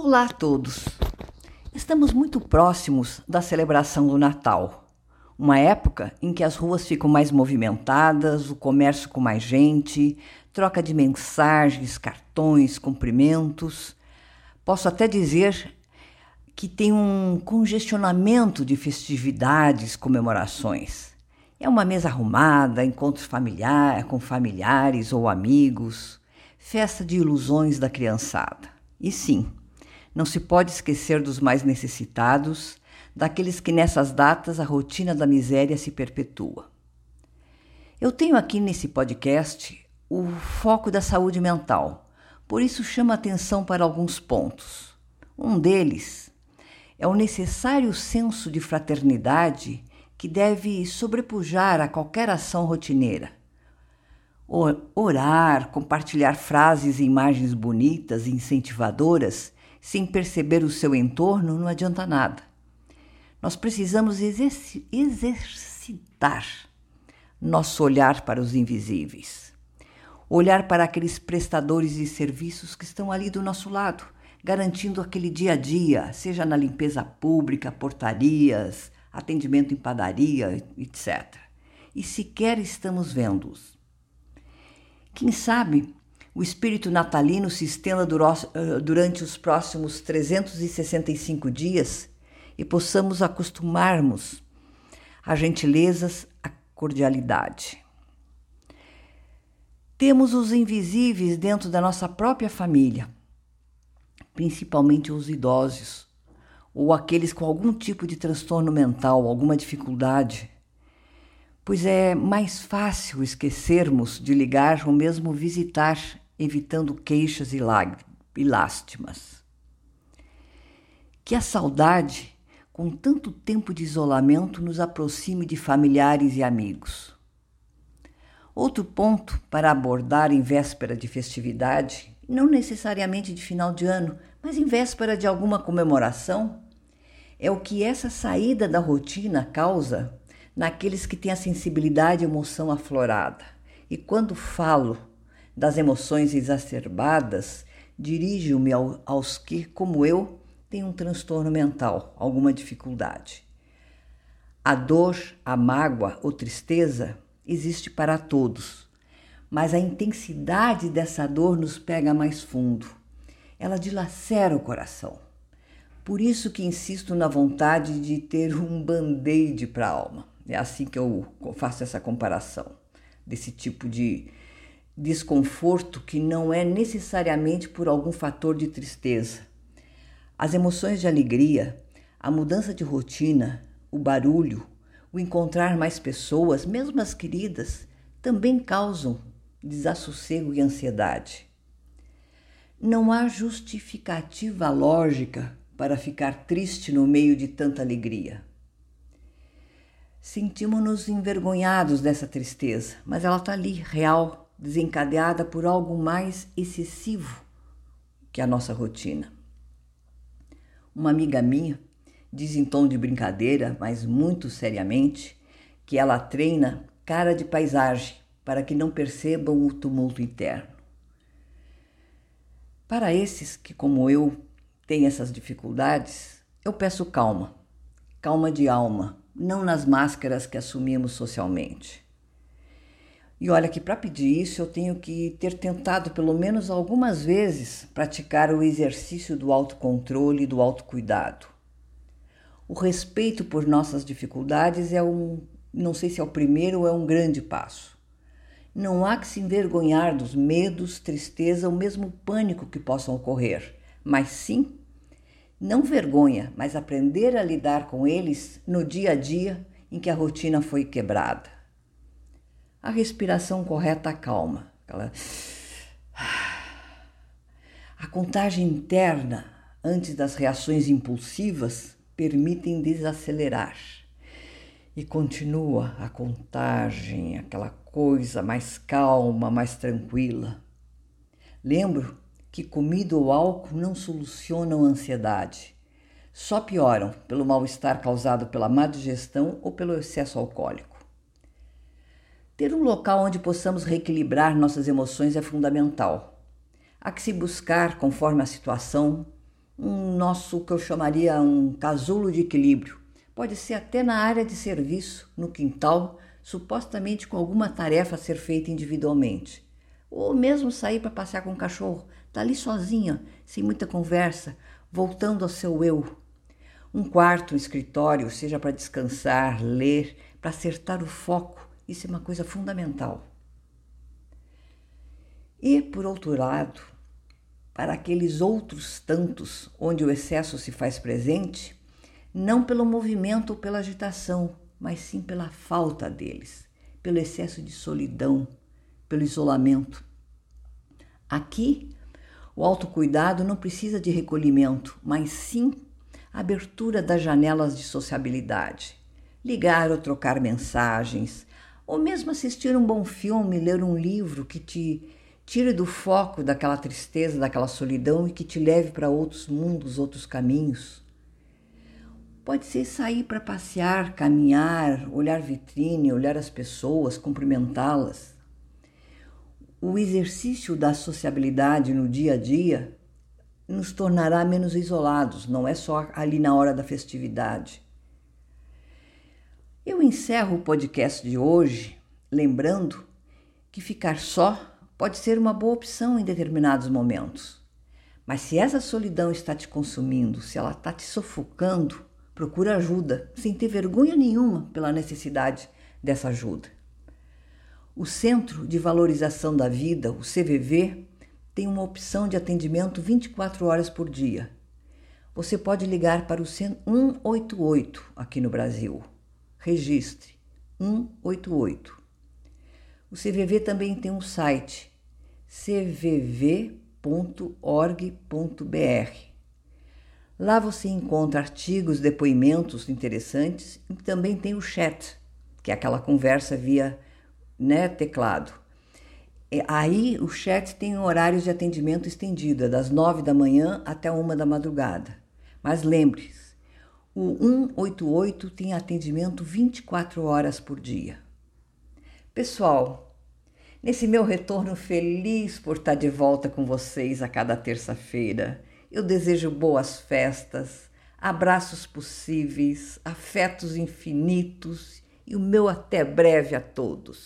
Olá a todos! Estamos muito próximos da celebração do Natal, uma época em que as ruas ficam mais movimentadas, o comércio com mais gente, troca de mensagens, cartões, cumprimentos. Posso até dizer que tem um congestionamento de festividades, comemorações. É uma mesa arrumada, encontros familiar, com familiares ou amigos, festa de ilusões da criançada. E sim, não se pode esquecer dos mais necessitados, daqueles que nessas datas a rotina da miséria se perpetua. Eu tenho aqui nesse podcast o foco da saúde mental, por isso chamo atenção para alguns pontos. Um deles é o necessário senso de fraternidade que deve sobrepujar a qualquer ação rotineira. Orar, compartilhar frases e imagens bonitas e incentivadoras sem perceber o seu entorno não adianta nada. Nós precisamos exercitar nosso olhar para os invisíveis. Olhar para aqueles prestadores de serviços que estão ali do nosso lado, garantindo aquele dia a dia, seja na limpeza pública, portarias, atendimento em padaria, etc. E sequer estamos vendo-os. Quem sabe o espírito natalino se estenda eh, durante os próximos 365 dias e possamos acostumarmos a gentilezas, a cordialidade. Temos os invisíveis dentro da nossa própria família, principalmente os idosos ou aqueles com algum tipo de transtorno mental, alguma dificuldade, pois é mais fácil esquecermos de ligar ou mesmo visitar evitando queixas e, e lástimas. Que a saudade, com tanto tempo de isolamento, nos aproxime de familiares e amigos. Outro ponto para abordar em véspera de festividade, não necessariamente de final de ano, mas em véspera de alguma comemoração, é o que essa saída da rotina causa naqueles que têm a sensibilidade e emoção aflorada. E quando falo das emoções exacerbadas, dirijo-me ao, aos que, como eu, têm um transtorno mental, alguma dificuldade. A dor, a mágoa ou tristeza existe para todos, mas a intensidade dessa dor nos pega mais fundo. Ela dilacera o coração. Por isso que insisto na vontade de ter um band-aid para a alma. É assim que eu faço essa comparação desse tipo de desconforto que não é necessariamente por algum fator de tristeza. As emoções de alegria, a mudança de rotina, o barulho, o encontrar mais pessoas, mesmo as queridas, também causam desassossego e ansiedade. Não há justificativa lógica para ficar triste no meio de tanta alegria. Sentimos-nos envergonhados dessa tristeza, mas ela está ali, real, desencadeada por algo mais excessivo que a nossa rotina. Uma amiga minha diz em tom de brincadeira, mas muito seriamente, que ela treina cara de paisagem para que não percebam o tumulto interno. Para esses que, como eu, têm essas dificuldades, eu peço calma, calma de alma, não nas máscaras que assumimos socialmente. E olha que para pedir isso eu tenho que ter tentado pelo menos algumas vezes praticar o exercício do autocontrole e do autocuidado. O respeito por nossas dificuldades é um, não sei se é o primeiro ou é um grande passo. Não há que se envergonhar dos medos, tristeza ou mesmo pânico que possam ocorrer, mas sim, não vergonha, mas aprender a lidar com eles no dia a dia em que a rotina foi quebrada a respiração correta calma. Aquela... A contagem interna antes das reações impulsivas permitem desacelerar. E continua a contagem, aquela coisa mais calma, mais tranquila. Lembro que comida ou álcool não solucionam a ansiedade, só pioram pelo mal-estar causado pela má digestão ou pelo excesso alcoólico. Ter um local onde possamos reequilibrar nossas emoções é fundamental. Há que se buscar, conforme a situação, um nosso que eu chamaria um casulo de equilíbrio. Pode ser até na área de serviço, no quintal, supostamente com alguma tarefa a ser feita individualmente. Ou mesmo sair para passear com o cachorro, tá ali sozinha, sem muita conversa, voltando ao seu eu. Um quarto, um escritório, seja para descansar, ler, para acertar o foco, isso é uma coisa fundamental. E, por outro lado, para aqueles outros tantos onde o excesso se faz presente, não pelo movimento ou pela agitação, mas sim pela falta deles, pelo excesso de solidão, pelo isolamento. Aqui, o autocuidado não precisa de recolhimento, mas sim abertura das janelas de sociabilidade. Ligar ou trocar mensagens, ou mesmo assistir um bom filme, ler um livro que te tire do foco daquela tristeza, daquela solidão e que te leve para outros mundos, outros caminhos. Pode ser sair para passear, caminhar, olhar vitrine, olhar as pessoas, cumprimentá-las. O exercício da sociabilidade no dia a dia nos tornará menos isolados, não é só ali na hora da festividade. Eu encerro o podcast de hoje lembrando que ficar só pode ser uma boa opção em determinados momentos. Mas se essa solidão está te consumindo, se ela está te sufocando, Procura ajuda, sem ter vergonha nenhuma pela necessidade dessa ajuda. O Centro de Valorização da Vida, o CVV, tem uma opção de atendimento 24 horas por dia. Você pode ligar para o 188 aqui no Brasil. Registre 188. O CVV também tem um site cvv.org.br Lá você encontra artigos, depoimentos interessantes e também tem o chat, que é aquela conversa via né, teclado. E aí o chat tem horários de atendimento estendido, é das nove da manhã até uma da madrugada. Mas lembre-se, o 188 tem atendimento 24 horas por dia. Pessoal, nesse meu retorno feliz por estar de volta com vocês a cada terça-feira, eu desejo boas festas, abraços possíveis, afetos infinitos e o meu até breve a todos.